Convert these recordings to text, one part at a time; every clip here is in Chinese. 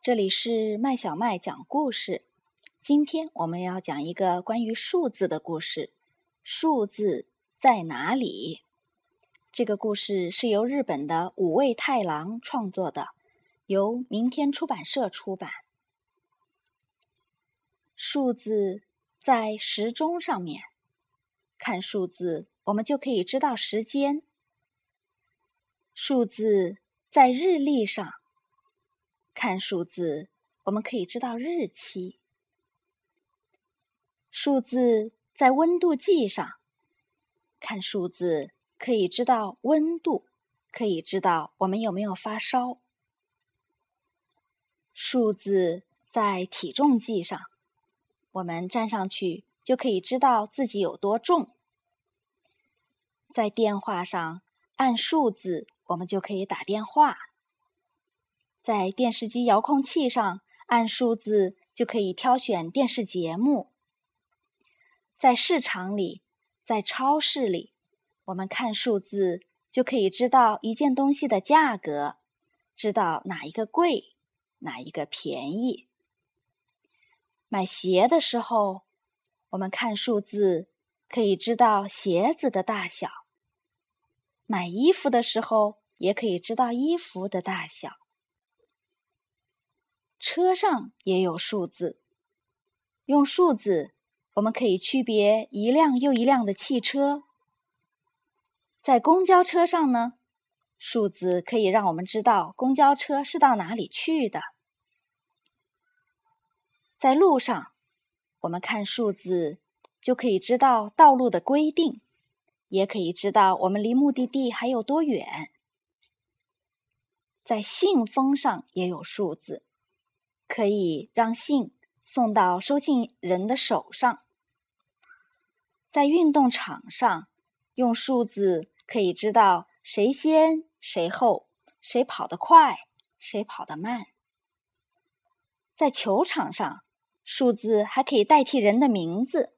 这里是麦小麦讲故事。今天我们要讲一个关于数字的故事。数字在哪里？这个故事是由日本的五味太郎创作的，由明天出版社出版。数字在时钟上面，看数字我们就可以知道时间。数字在日历上。看数字，我们可以知道日期。数字在温度计上，看数字可以知道温度，可以知道我们有没有发烧。数字在体重计上，我们站上去就可以知道自己有多重。在电话上按数字，我们就可以打电话。在电视机遥控器上按数字，就可以挑选电视节目。在市场里，在超市里，我们看数字就可以知道一件东西的价格，知道哪一个贵，哪一个便宜。买鞋的时候，我们看数字可以知道鞋子的大小；买衣服的时候，也可以知道衣服的大小。车上也有数字，用数字我们可以区别一辆又一辆的汽车。在公交车上呢，数字可以让我们知道公交车是到哪里去的。在路上，我们看数字就可以知道道路的规定，也可以知道我们离目的地还有多远。在信封上也有数字。可以让信送到收信人的手上。在运动场上，用数字可以知道谁先谁后，谁跑得快，谁跑得慢。在球场上，数字还可以代替人的名字。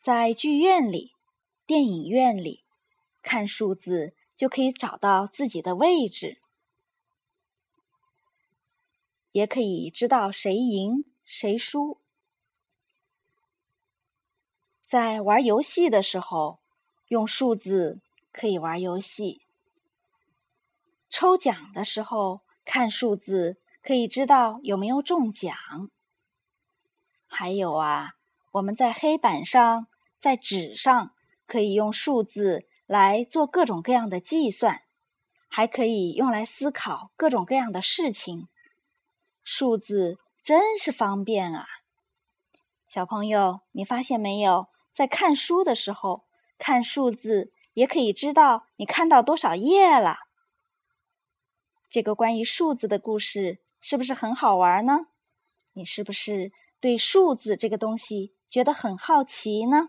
在剧院里、电影院里，看数字就可以找到自己的位置。也可以知道谁赢谁输。在玩游戏的时候，用数字可以玩游戏；抽奖的时候看数字，可以知道有没有中奖。还有啊，我们在黑板上、在纸上，可以用数字来做各种各样的计算，还可以用来思考各种各样的事情。数字真是方便啊！小朋友，你发现没有？在看书的时候，看数字也可以知道你看到多少页了。这个关于数字的故事是不是很好玩呢？你是不是对数字这个东西觉得很好奇呢？